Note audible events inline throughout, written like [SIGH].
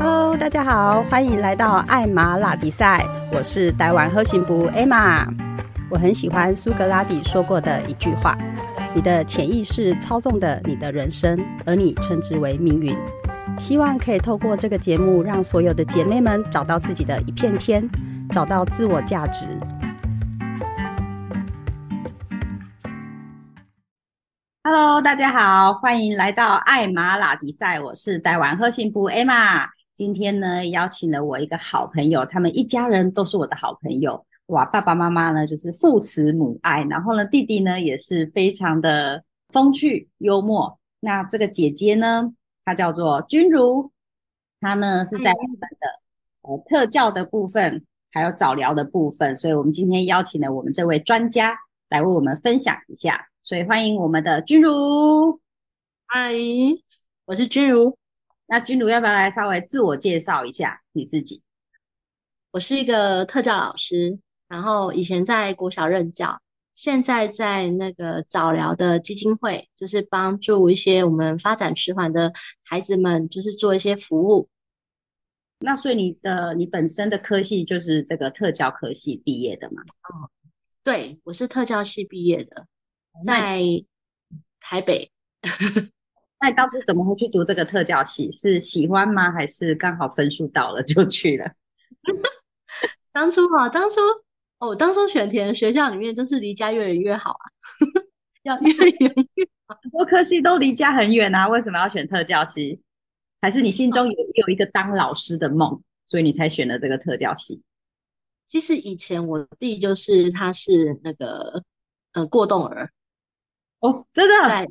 Hello，大家好，欢迎来到艾玛拉比赛，我是台湾喝行部 Emma。我很喜欢苏格拉底说过的一句话：“你的潜意识操纵的你的人生，而你称之为命运。”希望可以透过这个节目，让所有的姐妹们找到自己的一片天，找到自我价值。Hello，大家好，欢迎来到艾玛拉迪赛，我是台湾喝行部 Emma。今天呢，邀请了我一个好朋友，他们一家人都是我的好朋友。哇，爸爸妈妈呢就是父慈母爱，然后呢，弟弟呢也是非常的风趣幽默。那这个姐姐呢，她叫做君如，她呢是在日本的呃特教的部分，还有早疗的部分，所以我们今天邀请了我们这位专家来为我们分享一下。所以欢迎我们的君如，嗨，我是君如。那君如要不要来稍微自我介绍一下你自己？我是一个特教老师，然后以前在国小任教，现在在那个早疗的基金会，就是帮助一些我们发展迟缓的孩子们，就是做一些服务。那所以你的你本身的科系就是这个特教科系毕业的吗？哦，对，我是特教系毕业的。在台北，那你当初怎么会去读这个特教系？是喜欢吗？还是刚好分数到了就去了？[LAUGHS] 当初啊，当初哦，当初选填学校里面就是离家越远越好啊，[LAUGHS] 要越远越好。[LAUGHS] 很多科系都离家很远啊，为什么要选特教系？还是你心中有有一个当老师的梦，所以你才选了这个特教系？其实以前我弟就是他是那个呃过动儿。哦，真的，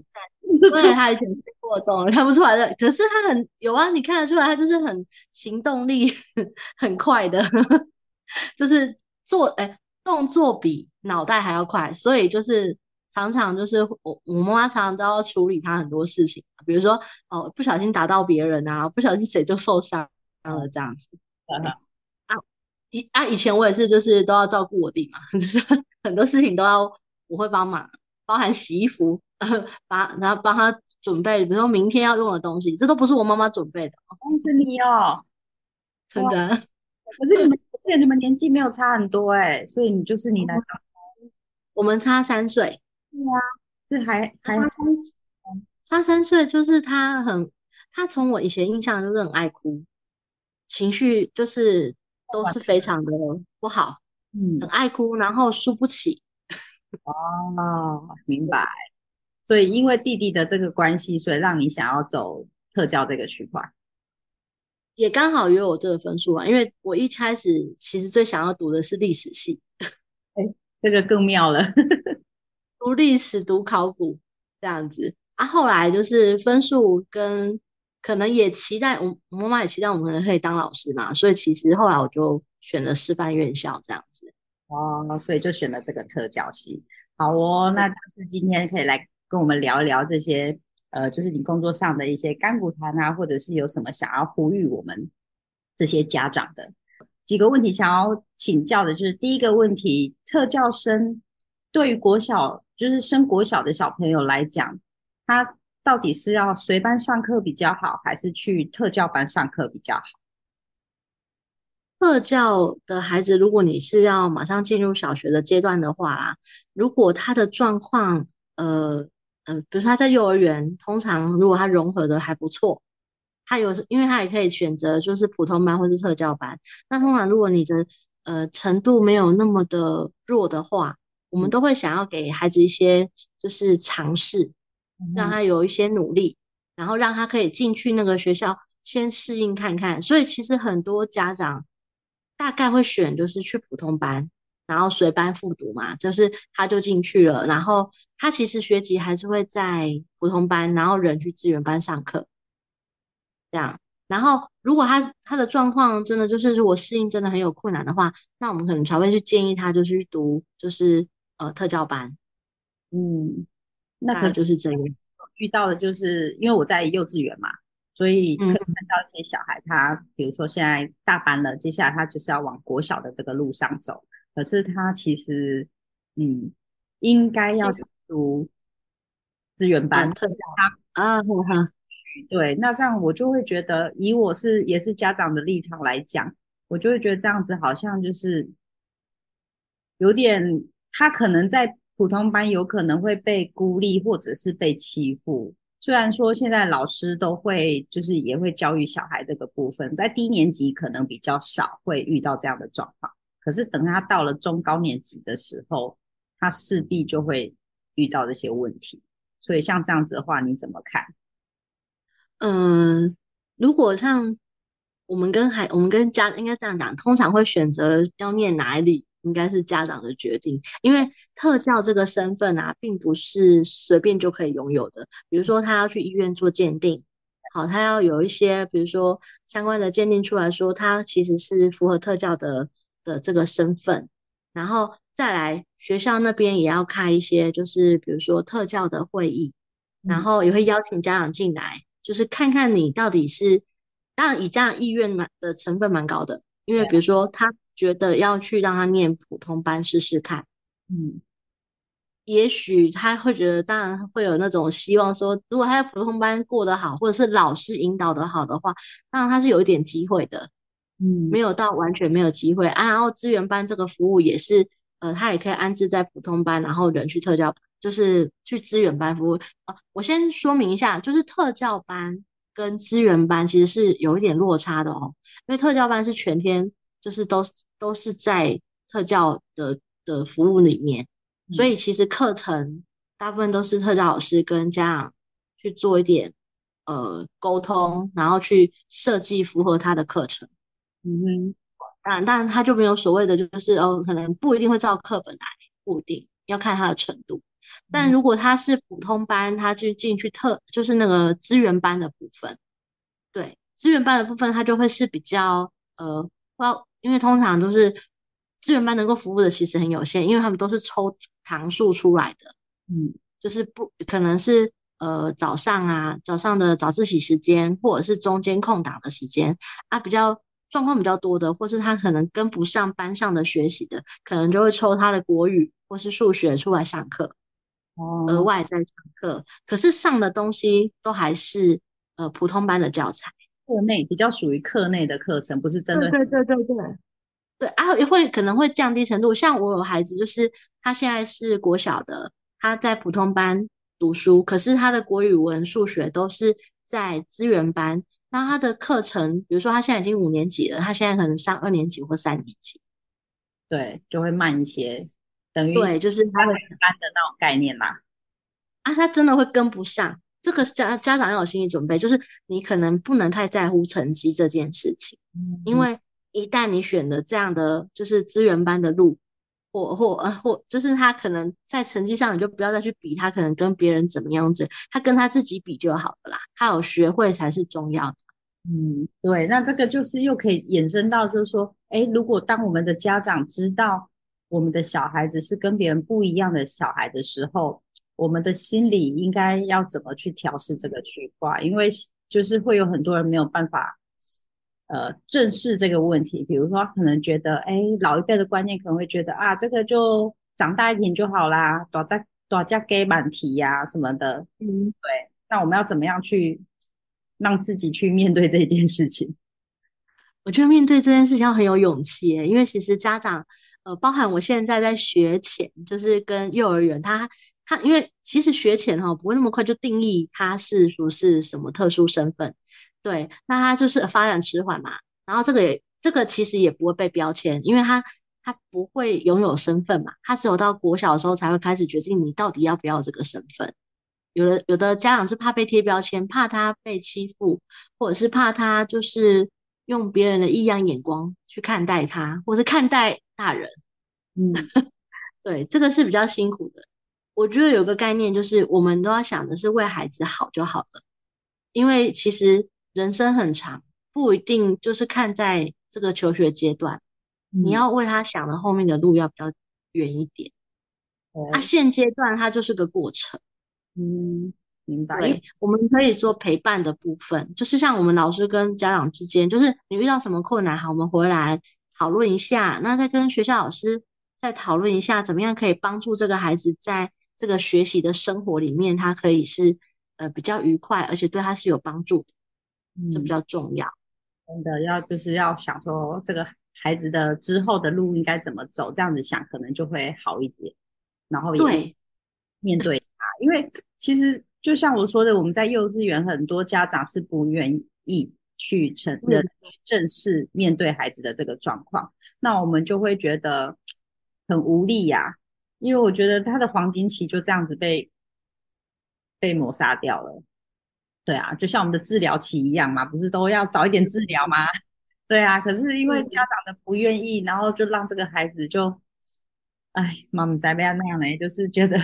对，对，他以前是过动，看不出来的。可是他很有啊，你看得出来，他就是很行动力 [LAUGHS] 很快的，[LAUGHS] 就是做哎动作比脑袋还要快，所以就是常常就是我我妈妈常常都要处理他很多事情，比如说哦不小心打到别人啊，不小心谁就受伤了这样子。啊以啊以前我也是，就是都要照顾我弟嘛，[LAUGHS] 就是很多事情都要我会帮忙。包含洗衣服，[LAUGHS] 把然后帮他准备，比如说明天要用的东西，这都不是我妈妈准备的，是你哦，真的。可是你们，而且你们年纪没有差很多哎，所以你就是你来我们差三岁。对啊，这还还差三差三岁，就是他很，他从我以前印象就是很爱哭，情绪就是都是非常的不好，嗯，很爱哭，然后输不起。哦，明白。所以因为弟弟的这个关系，所以让你想要走特教这个区块，也刚好有我这个分数啊。因为我一开始其实最想要读的是历史系，[LAUGHS] 哎，这个更妙了，[LAUGHS] 读历史、读考古这样子啊。后来就是分数跟可能也期待我妈妈也期待我们可以当老师嘛，所以其实后来我就选了师范院校这样子。哦，所以就选了这个特教系。好哦，那就是今天可以来跟我们聊一聊这些，呃，就是你工作上的一些干股谈啊，或者是有什么想要呼吁我们这些家长的几个问题，想要请教的，就是第一个问题，特教生对于国小，就是升国小的小朋友来讲，他到底是要随班上课比较好，还是去特教班上课比较好？特教的孩子，如果你是要马上进入小学的阶段的话啦，如果他的状况，呃，嗯，比如说他在幼儿园，通常如果他融合的还不错，他有，因为他也可以选择就是普通班或是特教班。那通常如果你的呃程度没有那么的弱的话，我们都会想要给孩子一些就是尝试，让他有一些努力，然后让他可以进去那个学校先适应看看。所以其实很多家长。大概会选就是去普通班，然后随班复读嘛，就是他就进去了，然后他其实学籍还是会在普通班，然后人去资源班上课，这样。然后如果他他的状况真的就是如果适应真的很有困难的话，那我们可能才会去建议他就是去读就是呃特教班。嗯，那可就是这样。遇到的就是因为我在幼稚园嘛。所以可以看到一些小孩，他比如说现在大班了，接下来他就是要往国小的这个路上走。可是他其实，嗯，应该要读资源班，啊，许。对，那这样我就会觉得，以我是也是家长的立场来讲，我就会觉得这样子好像就是有点，他可能在普通班有可能会被孤立或者是被欺负。虽然说现在老师都会就是也会教育小孩这个部分，在低年级可能比较少会遇到这样的状况，可是等他到了中高年级的时候，他势必就会遇到这些问题。所以像这样子的话，你怎么看？嗯，如果像我们跟孩，我们跟家应该这样讲，通常会选择要念哪里，应该是家长的决定。因为特教这个身份啊，并不是随便就可以拥有的。比如说，他要去医院做鉴定，好，他要有一些，比如说相关的鉴定出来说，他其实是符合特教的的这个身份，然后再来学校那边也要开一些，就是比如说特教的会议，然后也会邀请家长进来。就是看看你到底是，当然以家长意愿蛮的成分蛮高的，因为比如说他觉得要去让他念普通班试试看，嗯，也许他会觉得，当然会有那种希望说，如果他在普通班过得好，或者是老师引导的好的话，当然他是有一点机会的，嗯，没有到完全没有机会啊。然后资源班这个服务也是，呃，他也可以安置在普通班，然后人去特教。就是去资源班服务啊，我先说明一下，就是特教班跟资源班其实是有一点落差的哦，因为特教班是全天，就是都都是在特教的的服务里面，所以其实课程大部分都是特教老师跟家长去做一点呃沟通，然后去设计符合他的课程。嗯哼，当然，当然他就没有所谓的，就是哦，可能不一定会照课本来，不一定要看他的程度。但如果他是普通班，他去进去特就是那个资源班的部分，对资源班的部分，他就会是比较呃，要因为通常都是资源班能够服务的其实很有限，因为他们都是抽堂数出来的，嗯，就是不可能是呃早上啊早上的早自习时间，或者是中间空档的时间啊，比较状况比较多的，或是他可能跟不上班上的学习的，可能就会抽他的国语或是数学出来上课。哦额外在上课，可是上的东西都还是呃普通班的教材，课内比较属于课内的课程，不是针对对对对对对啊，也会可能会降低程度。像我有孩子，就是他现在是国小的，他在普通班读书，可是他的国语文、数学都是在资源班。那他的课程，比如说他现在已经五年级了，他现在可能上二年级或三年级，对，就会慢一些。等于对，就是他们班的那种概念嘛。啊，他真的会跟不上，这个家家长要有心理准备，就是你可能不能太在乎成绩这件事情，因为一旦你选了这样的就是资源班的路，或或呃或，就是他可能在成绩上你就不要再去比他，可能跟别人怎么样子，他跟他自己比就好了啦，他有学会才是重要的。嗯，对，那这个就是又可以衍生到，就是说，哎，如果当我们的家长知道。我们的小孩子是跟别人不一样的小孩的时候，我们的心理应该要怎么去调试这个区块？因为就是会有很多人没有办法，呃，正视这个问题。比如说，可能觉得，哎，老一辈的观念可能会觉得啊，这个就长大一点就好啦，多加多加给满题呀什么的。嗯，对。那我们要怎么样去让自己去面对这件事情？[LAUGHS] 我觉得面对这件事情要很有勇气，因为其实家长。呃，包含我现在在学前，就是跟幼儿园，他他因为其实学前哈不会那么快就定义他是说是什么特殊身份，对，那他就是发展迟缓嘛，然后这个也这个其实也不会被标签，因为他他不会拥有身份嘛，他只有到国小的时候才会开始决定你到底要不要这个身份，有的有的家长是怕被贴标签，怕他被欺负，或者是怕他就是用别人的异样眼光去看待他，或是看待。大人，嗯，[LAUGHS] 对，这个是比较辛苦的。我觉得有个概念就是，我们都要想的是为孩子好就好了。因为其实人生很长，不一定就是看在这个求学阶段，你要为他想的后面的路要比较远一点。啊，现阶段它就是个过程。嗯，明白。对，我们可以做陪伴的部分，就是像我们老师跟家长之间，就是你遇到什么困难，好，我们回来。讨论一下，那再跟学校老师再讨论一下，怎么样可以帮助这个孩子在这个学习的生活里面，他可以是呃比较愉快，而且对他是有帮助的，这比嗯，较重要。真的要就是要想说这个孩子的之后的路应该怎么走，这样子想可能就会好一点，然后也，面对他，因为其实就像我说的，我们在幼稚园很多家长是不愿意去承认、正视面对孩子的这个状况，那我们就会觉得很无力呀、因为我觉得他的黄金期就这样子被被抹杀掉了。对啊，就像我们的治疗期一样嘛，不是都要早一点治疗吗？[LAUGHS] 对啊，可是因为家嗯长的不愿意，然后就让这个孩子就，哎，妈妈在不要那样呢，就是觉得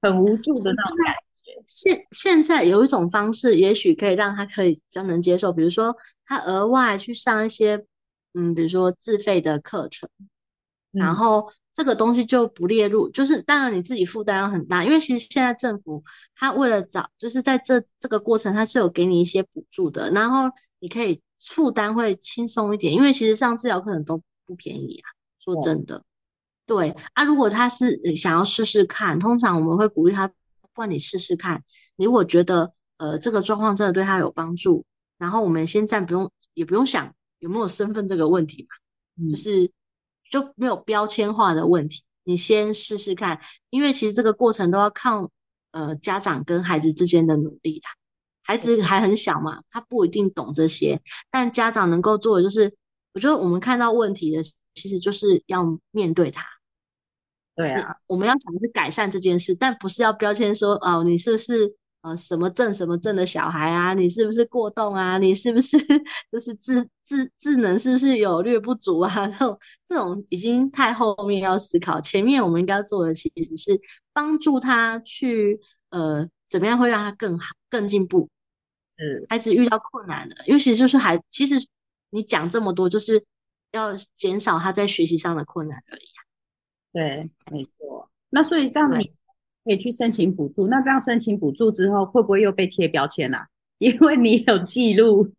很无助的那种感觉。现现在有一种方式，也许可以让他可以比较能接受，比如说他额外去上一些，嗯，比如说自费的课程。然嗯，后这个东西就不列入，就是当然你自己负担要很大，因为其实现在政府他为了找，就是在这这个过程，他是有给你一些补助的，然后你可以负担会轻松一点，因为其实上治疗可能都不便宜啊，说，真的。对啊，如果他是呃想要试试看，通常我们会鼓励他，不然你试试看，你如果觉得呃这个状况真的对他有帮助，然后我们先暂不用，也不用想有没有身份这个问题嘛。就嗯，是就没有标签化的问题。你先试试看，因为其实这个过程都要靠呃家长跟孩子之间的努力啦。孩子还很小嘛，他不一定懂这些，但家长能够做的就是，我觉得我们看到问题的，其实就是要面对它。对啊，我们要想的是改善这件事，但不是要标签说哦，你是不是呃什么症什么症的小孩啊？你是不是过动啊？你是不是就是智智智能是不是有略不足啊？[LAUGHS] 这种这种已经太后面要思考，前面我们应该做的其实是帮助他去呃怎么样会让他更好更进步。是，孩子遇到困难的，尤其就是孩，其实你讲这么多，就是要减少他在学习上的困难而已啊。对，没错。那所以这样你对。可以去申请补助，那这样申请补助之后，会不会又被贴标签啊？因为你有记录，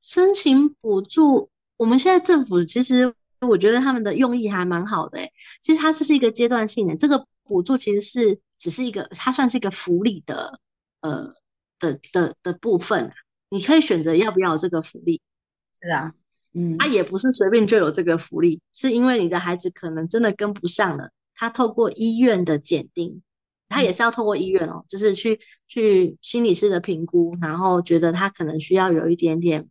申请补助，我们现在政府其实我觉得他们的用意还蛮好的诶。其实它这是一个阶段性的，这个补助其实是只是一个，它算是一个福利的呃的的的部分啊你可以选择要不要这个福利，是啊，它嗯也不是随便就有这个福利，是因为你的孩子可能真的跟不上了，他透过医院的检定，他嗯。也是要透过医院哦，就是去去心理师的评估，然后觉得他可能需要有一点点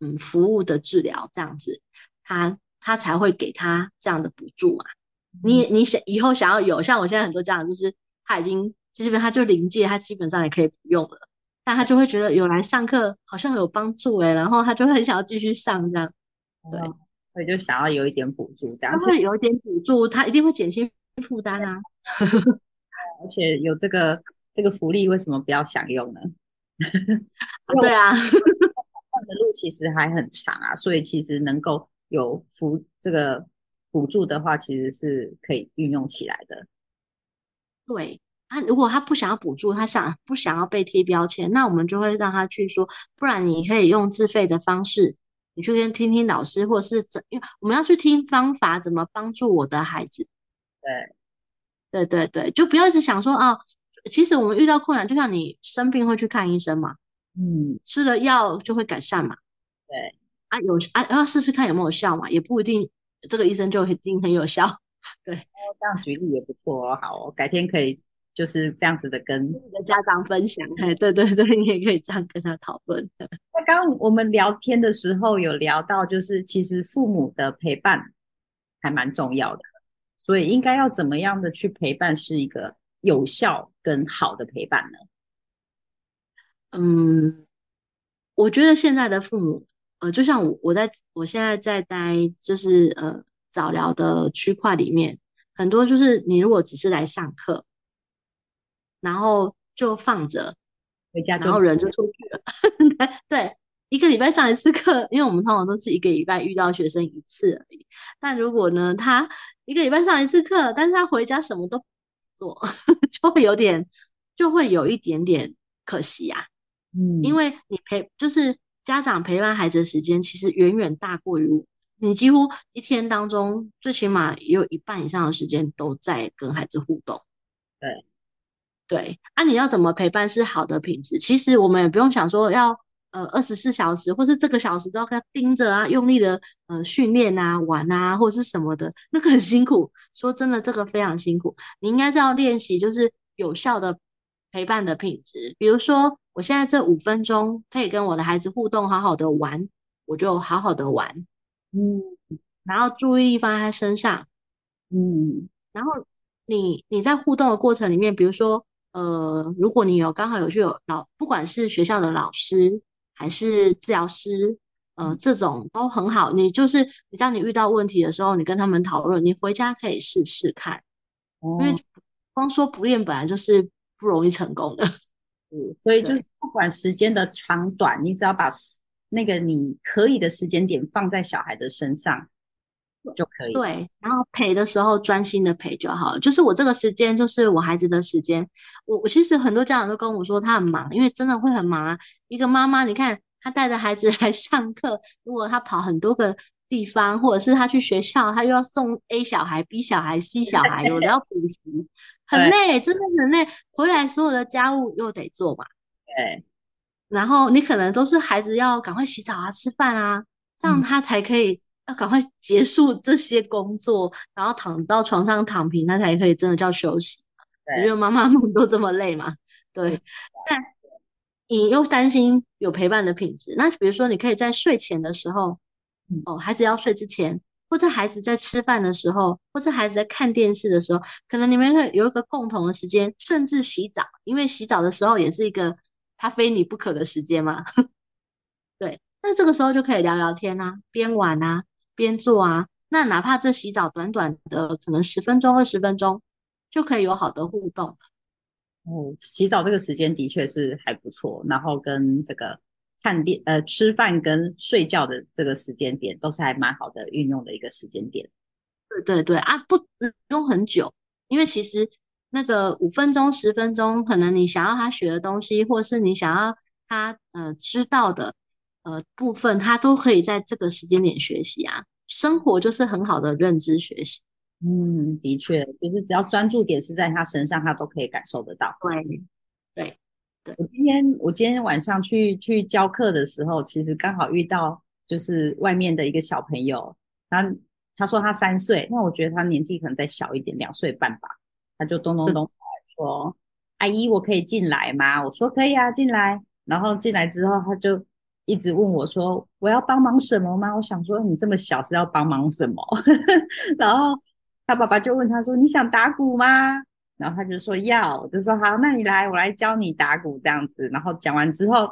嗯服务的治疗这样子，他他才会给他这样的补助嘛。你嗯，你想以后想要有，像我现在很多家长就是他已经基本他就临界，他基本上也可以不用了，但他就会觉得有来上课好像有帮助诶，然后他就会很想要继续上这样。对，哦，所以就想要有一点补助，这样，其实他会有一点补助，他一定会减轻负担啊。[LAUGHS] 而且有这个这个福利，为什么不要享用呢？啊，[LAUGHS] 对啊，的 [LAUGHS] 路其实还很长啊，所以其实能够有扶这个补助的话，其实是可以运用起来的。对。他如果他不想要补助，他想不想要被贴标签，那我们就会让他去说，不然你可以用自费的方式，你去先听听老师，或者是怎，因为我们要去听方法怎么帮助我的孩子。对，对对对，就不要一直想说啊，其实我们遇到困难，就像你生病会去看医生嘛，嗯，吃了药就会改善嘛。对，啊有啊要试试看有没有效嘛，也不一定这个医生就一定很有效。对，这样举例也不错哦。好哦，改天可以就是这样子的跟。跟你的家长分享，哎，对对对，你也可以这样跟他讨论。[LAUGHS] 那刚刚我们聊天的时候有聊到，就是其实父母的陪伴还蛮重要的，所以应该要怎么样的去陪伴是一个有效跟好的陪伴呢？嗯，我觉得现在的父母，呃，就像我我在我现在在待就是呃早疗的区块里面，很多就是你如果只是来上课，然后就放着，回家就然后人就出去了。[LAUGHS] 对，一个礼拜上一次课，因为我们通常都是一个礼拜遇到学生一次而已。但如果呢，他一个礼拜上一次课，但是他回家什么都不做，[LAUGHS] 就会有点，就会有一点点可惜啊。嗯因嗯，为你陪，就是家长陪伴孩子的时间，其实远远大过于你几乎一天当中，最起码也有一半以上的时间都在跟孩子互动。对，对，啊，你要怎么陪伴是好的品质？其实我们也不用想说要呃二十四小时，或是这个小时都要跟他盯着啊，用力的呃训练啊、玩啊，或者是什么的，那个很辛苦。说真的，这个非常辛苦。你应该是要练习，就是有效的陪伴的品质。比如说，我现在这五分钟可以跟我的孩子互动，好好的玩，我就好好的玩，嗯然后注意力放在他身上。嗯然后你你在互动的过程里面，比如说，呃，如果你有刚好有去有老，不管是学校的老师还是治疗师，呃，这种都很好。你就是你当你遇到问题的时候，你跟他们讨论，你回家可以试试看，哦因为光说不练本来就是不容易成功的。[LAUGHS] 嗯所以就是不管时间的长短，你只要把时那个你可以的时间点放在小孩的身上就可以。对，然后陪的时候专心的陪就好了。就是我这个时间，就是我孩子的时间。我我其实很多家长都跟我说他很忙，因为真的会很忙啊。一个妈妈，你看她带着孩子 [LAUGHS] 来上课，如果她跑很多个地方，或者是她去学校，她又要送 A 小孩、B 小孩、C 小孩，有的要补习，很累，真的很累。回来所有的家务又得做嘛。对，然后你可能都是孩子要赶快洗澡啊、吃饭啊，这样嗯他才可以要赶快结束这些工作，然后躺到床上躺平，那才可以真的叫休息。我对觉得妈妈们都这么累嘛，对。但你又担心有陪伴的品质，那比如说你可以在睡前的时候嗯，哦，孩子要睡之前，或者孩子在吃饭的时候，或者孩子在看电视的时候，可能你们会有一个共同的时间，甚至洗澡，因为洗澡的时候也是一个他非你不可的时间嘛。[LAUGHS] 对，那这个时候就可以聊聊天啊，边玩啊，边做啊。那哪怕这洗澡短短的可能十分钟、二十分钟，就可以有好的互动了。哦，洗澡这个时间的确是还不错，然后跟这个看电呃吃饭跟睡觉的这个时间点都是还蛮好的运用的一个时间点。对对对啊，不不用很久，因为其实那个五分钟、十分钟，可能你想要他学的东西，或是你想要他呃知道的呃部分，他都可以在这个时间点学习啊。生活就是很好的认知学习。嗯，的确，就是只要专注点是在他身上，他都可以感受得到。对，对，对我今天我今天晚上去去教课的时候，其实刚好遇到就是外面的一个小朋友，他他说他三岁，那我觉得他年纪可能再小一点，两岁半吧，他就咚咚咚说：“阿姨，我可以进来吗？”我说：“可以啊，进来。”然后进来之后，他就一直问我说：“我要帮忙什么吗？”我想说你这么小是要帮忙什么？[LAUGHS] 然后他爸爸就问他说：“你想打鼓吗？”然后他就说要，我就说好，那你来，我来教你打鼓这样子。然后讲完之后，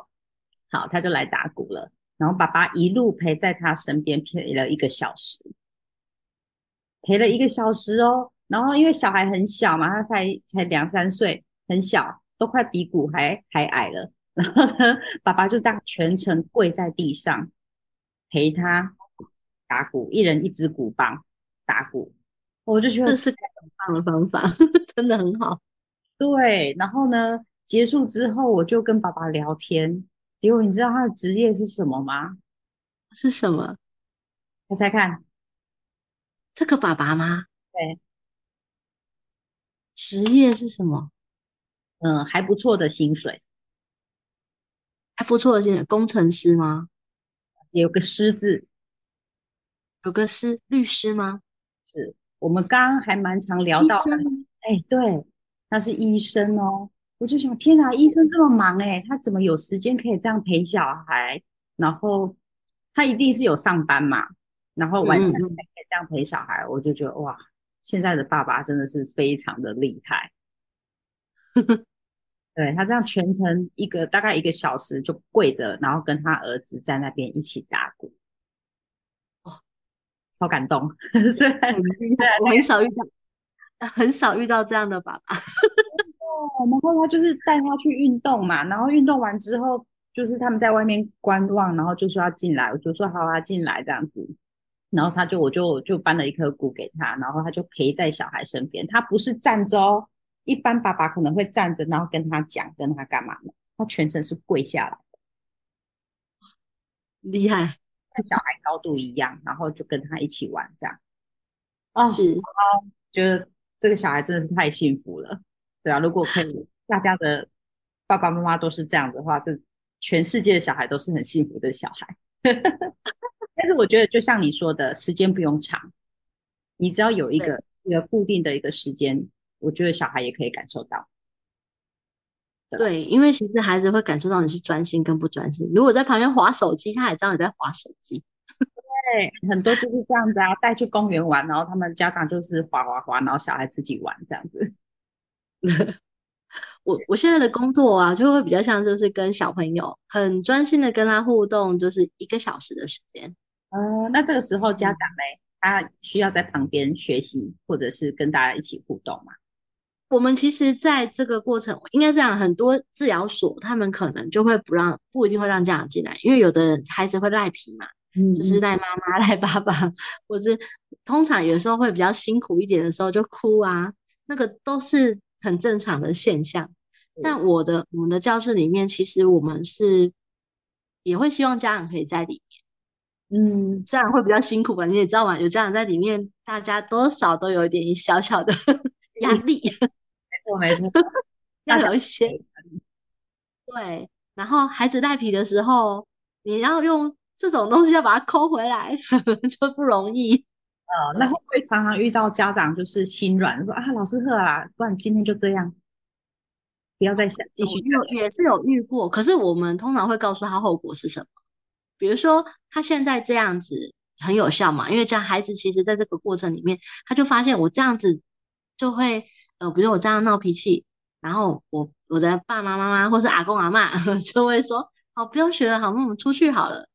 好，他就来打鼓了。然后爸爸一路陪在他身边陪了一个小时，陪了一个小时哦。然后因为小孩很小嘛，他才才两三岁，很小，都快比鼓还还矮了。然后呢，爸爸就这样全程跪在地上陪他打鼓，一人一支鼓棒打鼓。我就觉得这是很棒的方法，[LAUGHS] 真的很好。对，然后呢，结束之后我就跟爸爸聊天，结果你知道他的职业是什么吗？是什么？猜猜看。这个爸爸吗？对，职业是什么？嗯，还不错的薪水，还不错的薪水，工程师吗？有个师字，有个师律师吗？是我们刚刚还蛮常聊到？哎，对，他是医生哦，我就想，天哪，医生这么忙哎，他怎么有时间可以这样陪小孩？然后他一定是有上班嘛，然后晚上还可以这样陪小孩，我就觉得哇，现在的爸爸真的是非常的厉害。[LAUGHS] 对他这样全程一个大概一个小时就跪着，然后跟他儿子在那边一起打鼓，哦超感动。[LAUGHS] 虽然我很少遇到，[LAUGHS] 很少遇到这样的爸爸。[LAUGHS] 哦，然后他就是带他去运动嘛，然后运动完之后，就是他们在外面观望，然后就说要进来，我就说好啊，进来这样子。然后他就我就就搬了一颗鼓给他，然后他就陪在小孩身边，他不是站着哦，一般爸爸可能会站着，然后跟他讲，跟他干嘛呢？他全程是跪下来，厉害，跟小孩高度一样，然后就跟他一起玩这样。哦，是。觉得这个小孩真的是太幸福了，对啊，如果可以大家的爸爸妈妈都是这样的话，这全世界的小孩都是很幸福的小孩。[LAUGHS] 但是我觉得，就像你说的，时间不用长，你只要有一个一个固定的一个时间，我觉得小孩也可以感受到。对，因为其实孩子会感受到你是专心跟不专心。如果在旁边划手机，他也知道你在划手机。对，很多就是这样子啊，带去公园玩，然后他们家长就是划划划，然后小孩自己玩这样子。[LAUGHS] 我我现在的工作啊，就会比较像就是跟小朋友很专心的跟他互动，就是一个小时的时间。哦，那这个时候家长呢，他需要在旁边学习，或者是跟大家一起互动嘛？我们其实在这个过程，应该这样，很多治疗所他们可能就会不让，不一定会让家长进来，因为有的孩子会赖皮嘛，就是赖妈妈、[LAUGHS] 赖爸爸，或是通常有时候会比较辛苦一点的时候就哭啊，那个都是很正常的现象。但我的我们的教室里面，其实我们是也会希望家长可以在里面，嗯，虽然会比较辛苦吧，你也知道嘛，有家长在里面，大家多少都有一点小小的 [LAUGHS] 压力。错没错，要有一些对，然后孩子赖皮的时候，你要用这种东西要把它抠回来，[LAUGHS] 就不容易。呃，那会不会常常遇到家长就是心软，说啊，老师喝啦，不然今天就这样，不要再想继续。有也是有遇过，可是我们通常会告诉他后果是什么。比如说他现在这样子很有效嘛，因为这样孩子其实在这个过程里面，他就发现我这样子就会。呃，比如我这样闹脾气，然后我我的爸爸妈妈或是阿公阿妈 [LAUGHS] 就会说：“好，不要学了，好，那我们出去好了。”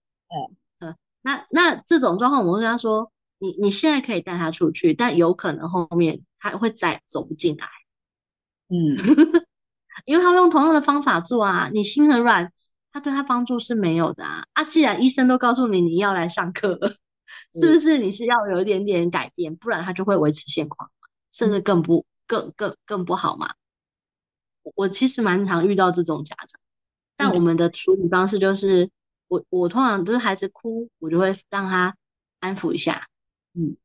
嗯，那那这种状况，我会跟他说：“你你现在可以带他出去，但有可能后面他会再走不进来。”嗯，[LAUGHS] 因为他用同样的方法做啊，你心很软，他对他帮助是没有的啊。啊，既然医生都告诉你你要来上课了，[LAUGHS] 是不是你是要有一点点改变，不然他就会维持现况，甚至更不。更更更不好嘛？我其实蛮常遇到这种家长，但我们的处理方式就是，我我通常就是孩子哭，我就会让他安抚一下，嗯，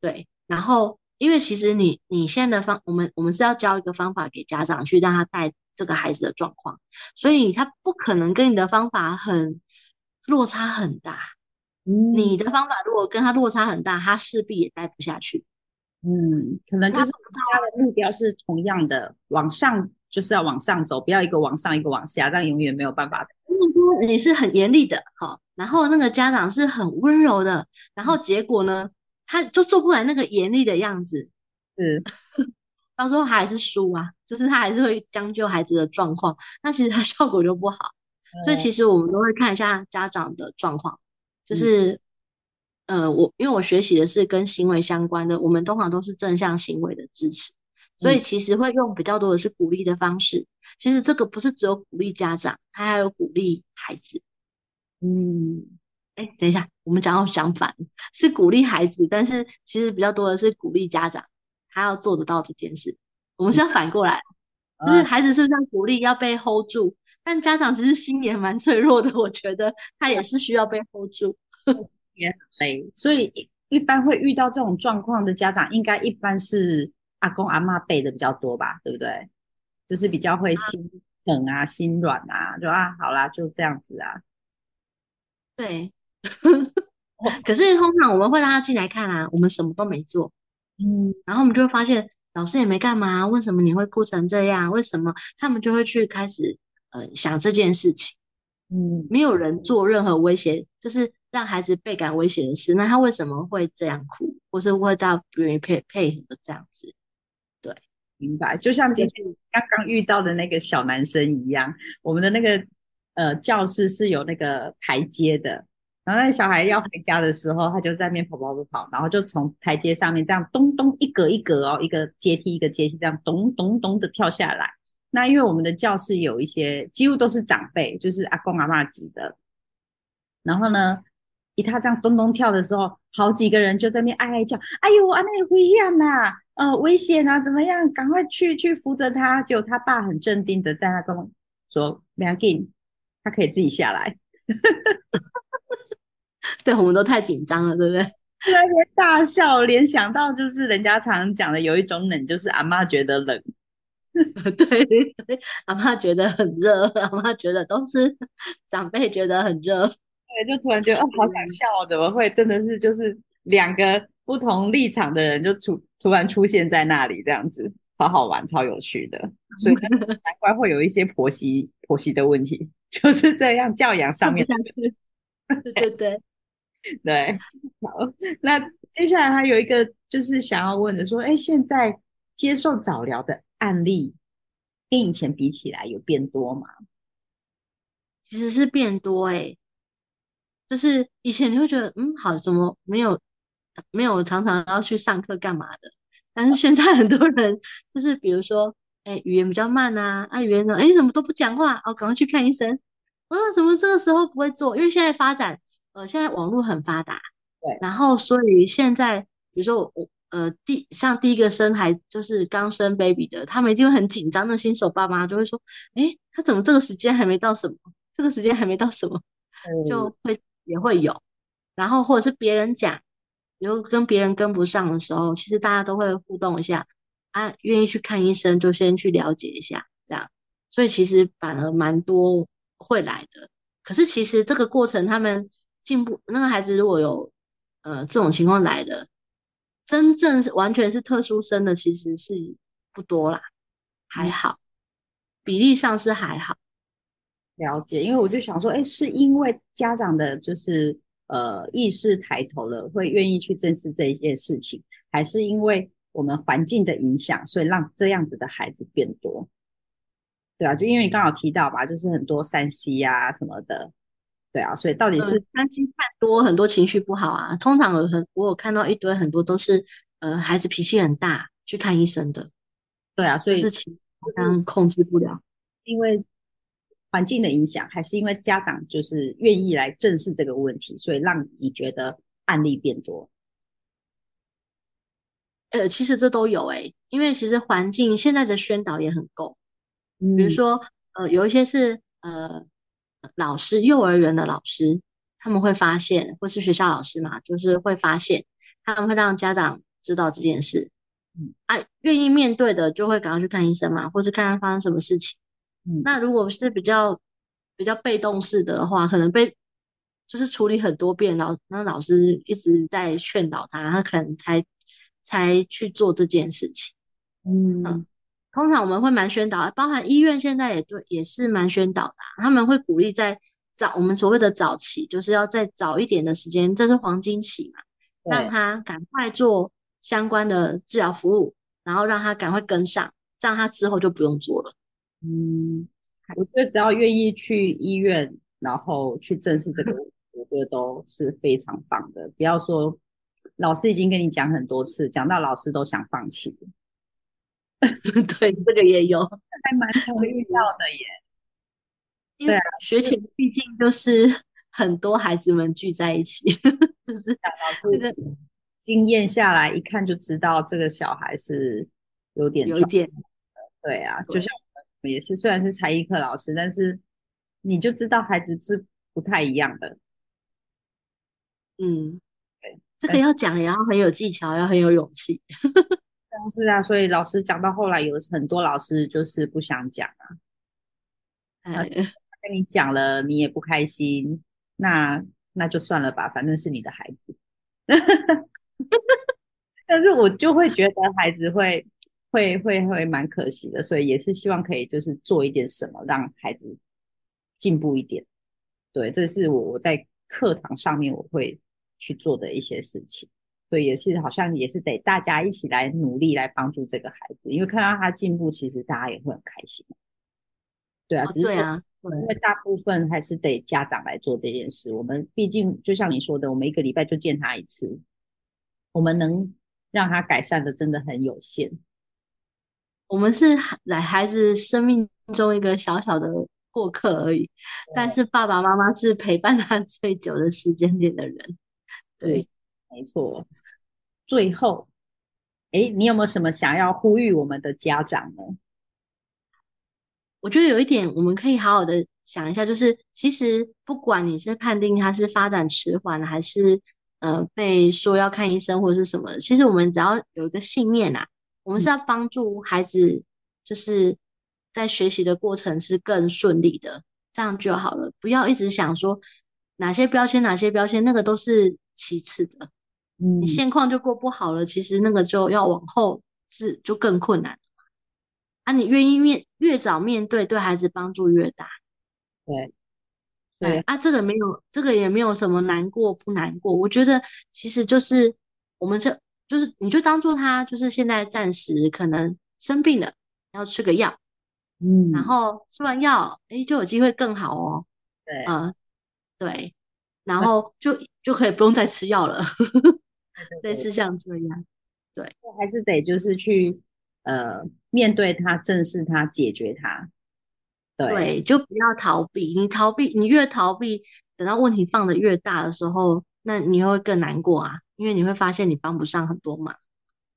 对。然后，因为其实你你现在的方，我们我们是要教一个方法给家长去让他带这个孩子的状况，所以他不可能跟你的方法很落差很大。你的方法如果跟他落差很大，他势必也带不下去。嗯，可能就是大家的目标是同样的，往上就是要往上走，不要一个往上一个往下，这样永远没有办法的。你是很严厉的，好，然后那个家长是很温柔的，然后结果呢，他就做不来那个严厉的样子，嗯，[LAUGHS] 到时候还是输啊，就是他还是会将就孩子的状况，那其实他 [LAUGHS] 效果就不好。所以其实我们都会看一下家长的状况，就是。呃，我因为我学习的是跟行为相关的，我们通常都是正向行为的支持，所以其实会用比较多的是鼓励的方式。其实这个不是只有鼓励家长，他还有鼓励孩子。嗯，哎，等一下，我们讲到相反，是鼓励孩子，但是其实比较多的是鼓励家长，他要做得到这件事。我们是要反过来，就是孩子是不是要鼓励要被 hold 住？但家长其实心也蛮脆弱的，我觉得他也是需要被 hold 住。[LAUGHS] 也很累，所以一般会遇到这种状况的家长，应该一般是阿公阿妈背的比较多吧，对不对？就是比较会心疼啊、心软啊，就啊，好啦，就这样子啊。对，[LAUGHS] 可是通常我们会让他进来看啊，我们什么都没做，嗯，然后我们就会发现老师也没干嘛，为什么你会哭成这样？为什么他们就会去开始呃想这件事情？嗯，没有人做任何威胁，就是。让孩子倍感危险的事，那他为什么会这样哭，或是会到不愿意配配合这样子？对，明白。就像今天刚刚遇到的那个小男生一样，我们的那个呃教室是有那个台阶的，然后那小孩要回家的时候，他就在那边跑跑跑跑，然后就从台阶上面这样咚咚一格一格哦，一个阶梯一个阶梯这样咚咚咚的跳下来。那因为我们的教室有一些几乎都是长辈，就是阿公阿妈级的，然后呢。以他这样咚咚跳的时候，好几个人就在那边哀哀叫：“哎呦，啊那危险呐，呃，危险啊，怎么样？赶快去去扶着他。”就他爸很镇定的在那跟我说：“不要紧，他可以自己下来。[LAUGHS] ”对，我们都太紧张了，对不对？在那边大笑，联想到就是人家常讲的有一种冷，就是阿妈觉得冷。[LAUGHS] 对对，阿妈觉得很热，阿妈觉得都是长辈觉得很热，对，就突然觉得哦，好想笑哦，怎么会真的是就是两个不同立场的人就出突然出现在那里，这样子超好玩、超有趣的，所以难 [LAUGHS] 怪会有一些婆媳婆媳的问题，[LAUGHS] 就是这样教养上面。[LAUGHS] 对对对对，好，那接下来还有一个就是想要问的，说，哎，现在接受早疗的案例跟以前比起来有变多吗？其实是变多哎，就是以前你会觉得，嗯，好，怎么没有没有常常要去上课干嘛的？但是现在很多人就是，比如说，哎，语言比较慢啊，啊，语言呢，哎，怎么都不讲话？哦，赶快去看医生。啊，怎么这个时候不会做？因为现在发展，呃，现在网络很发达，对，然后所以现在，比如说我，呃，第像第一个生孩就是刚生 baby 的，他们一定会很紧张的新手爸妈就会说，哎，他怎么这个时间还没到什么？这个时间还没到什么？就会也会有，然后或者是别人讲，比如跟别人跟不上的时候，其实大家都会互动一下，啊，愿意去看医生就先去了解一下，这样，所以其实反而蛮多。会来的，可是其实这个过程，他们进步，那个孩子如果有呃这种情况来的，真正是完全是特殊生的，其实是不多啦，还好，比例上是还好。了解，因为我就想说，哎，是因为家长的就是呃意识抬头了，会愿意去正视这一件事情，还是因为我们环境的影响，所以让这样子的孩子变多？对啊，就因为你刚好提到吧，就是很多三 C 啊什么的，对啊，所以到底是三 C 太多，很多情绪不好啊。通常有很我有看到一堆很多都是呃孩子脾气很大去看医生的，对啊，所以事情好像控制不了，因为环境的影响，还是因为家长就是愿意来正视这个问题，所以让你觉得案例变多。呃，其实这都有哎，因为其实环境现在的宣导也很够。比如说，呃，有一些是呃老师，幼儿园的老师，他们会发现，或是学校老师嘛，就是会发现，他们会让家长知道这件事，嗯，啊，愿意面对的就会赶快去看医生嘛，或是看看发生什么事情。嗯，那如果是比较比较被动式的的话，可能被就是处理很多遍，然后那老师一直在劝导他，他可能才才去做这件事情。嗯。通常我们会蛮宣导，包含医院现在也对，也是蛮宣导的。他们会鼓励在早，我们所谓的早期，就是要在早一点的时间，这是黄金期嘛，让他赶快做相关的治疗服务，然后让他赶快跟上，这样他之后就不用做了。嗯，我觉得只要愿意去医院，然后去正视这个，我觉得都是非常棒的。不要说老师已经跟你讲很多次，讲到老师都想放弃。[LAUGHS] 对，这个也有，还蛮常遇 [LAUGHS] 到的耶。对啊，学前毕竟就是很多孩子们聚在一起，[LAUGHS] 就是这个经验下来一看就知道，这个小孩是有点有一点。对啊，就像也是，虽然是才艺课老师，但是你就知道孩子是不太一样的。嗯，对，这个要讲也要很有技巧，要很有勇气。[LAUGHS] 是啊，所以老师讲到后来，有很多老师就是不想讲啊。哎，[LAUGHS] 跟你讲了，你也不开心，那那就算了吧，反正是你的孩子。[LAUGHS] 但是我就会觉得孩子会会会会蛮可惜的，所以也是希望可以就是做一点什么，让孩子进步一点。对，这是我我在课堂上面我会去做的一些事情。对，也是好像也是得大家一起来努力来帮助这个孩子，因为看到他进步，其实大家也会很开心。对啊，对啊，因为大部分还是得家长来做这件事。我们毕竟就像你说的，我们一个礼拜就见他一次，我们能让他改善的真的很有限。我们是来孩子生命中一个小小的过客而已，但是爸爸妈妈是陪伴他 [LAUGHS] 最久的时间点的人。对。没错，最后，哎，你有没有什么想要呼吁我们的家长呢？我觉得有一点，我们可以好好的想一下，就是其实不管你是判定他是发展迟缓，还是呃被说要看医生或者是什么，其实我们只要有一个信念啊，我们是要帮助孩子就是在学习的过程是更顺利的，这样就好了。不要一直想说哪些标签，哪些标签，那个都是其次的。嗯你现况就过不好了，其实那个就要往后是就更困难。啊，你愿意面越早面对，对孩子帮助越大。对对对啊，这个没有，这个也没有什么难过不难过。我觉得其实就是我们这就是你就当做他就是现在暂时可能生病了，要吃个药，嗯，然后吃完药，哎，就有机会更好哦。对嗯，对，然后就就可以不用再吃药了，类似像这样。对还是得就是去呃面对它，正视它，解决它。对对，就不要逃避。你逃避，你越逃避，等到问题放的越大的时候，那你会更难过啊，因为你会发现你帮不上很多忙，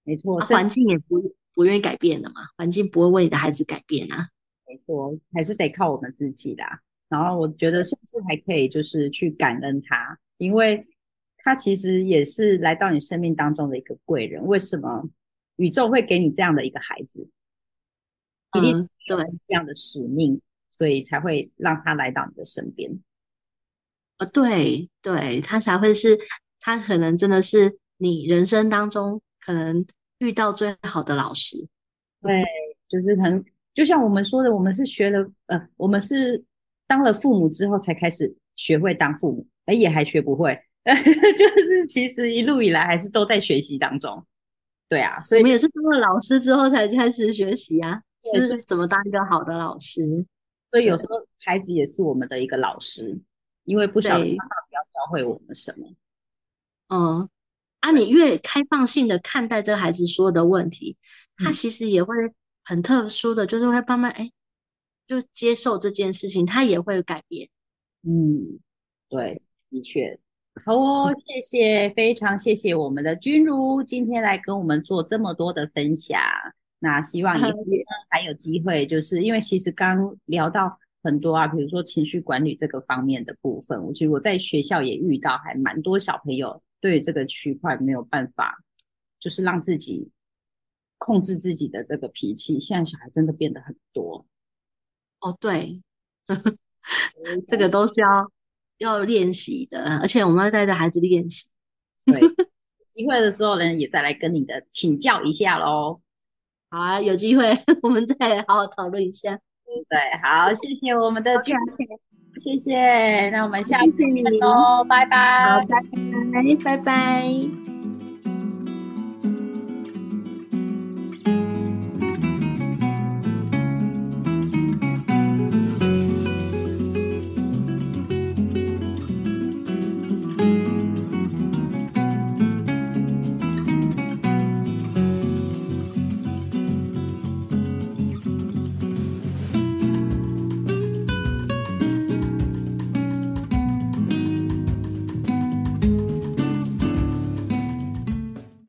没错，啊环境也不不愿意改变的嘛，环境不会为你的孩子改变啊。没错，还是得靠我们自己啦。然后我觉得甚至还可以就是去感恩他，因为他其实也是来到你生命当中的一个贵人。为什么宇宙会给你这样的一个孩子？一定嗯，对，这样的使命，所以才会让他来到你的身边。呃，对对，他才会是，他可能真的是你人生当中可能遇到最好的老师。对，就是很，就像我们说的，我们是学了，呃，我们是当了父母之后才开始学会当父母，哎，也还学不会，[LAUGHS] 就是其实一路以来还是都在学习当中。对啊，所以我们也是当了老师之后才开始学习啊，是怎么当一个好的老师。所以有时候孩子也是我们的一个老师，因为不晓得对他到底要教会我们什么。嗯，啊，你越开放性的看待这个孩子所有的问题，他嗯其实也会很特殊的，就是会慢慢哎，就接受这件事情，他也会改变。嗯，对，的确。好哦，谢谢，非常谢谢我们的君如今天来跟我们做这么多的分享。那希望以后 [LAUGHS] 还有机会，就是因为其实刚聊到很多啊，比如说情绪管理这个方面的部分，我觉得我在学校也遇到还蛮多小朋友对于这个区块没有办法，就是让自己控制自己的这个脾气。现在小孩真的变得很多，哦，对，这个都是要要练习的，而且我们要带着孩子练习。对，[LAUGHS] 有机会的时候呢，也再来跟你的请教一下喽。好啊，有机会 [LAUGHS] 我们再好好讨论一下。对，好，谢谢我们的俊凯，谢谢，那我们下次见喽，拜拜。拜拜，拜拜。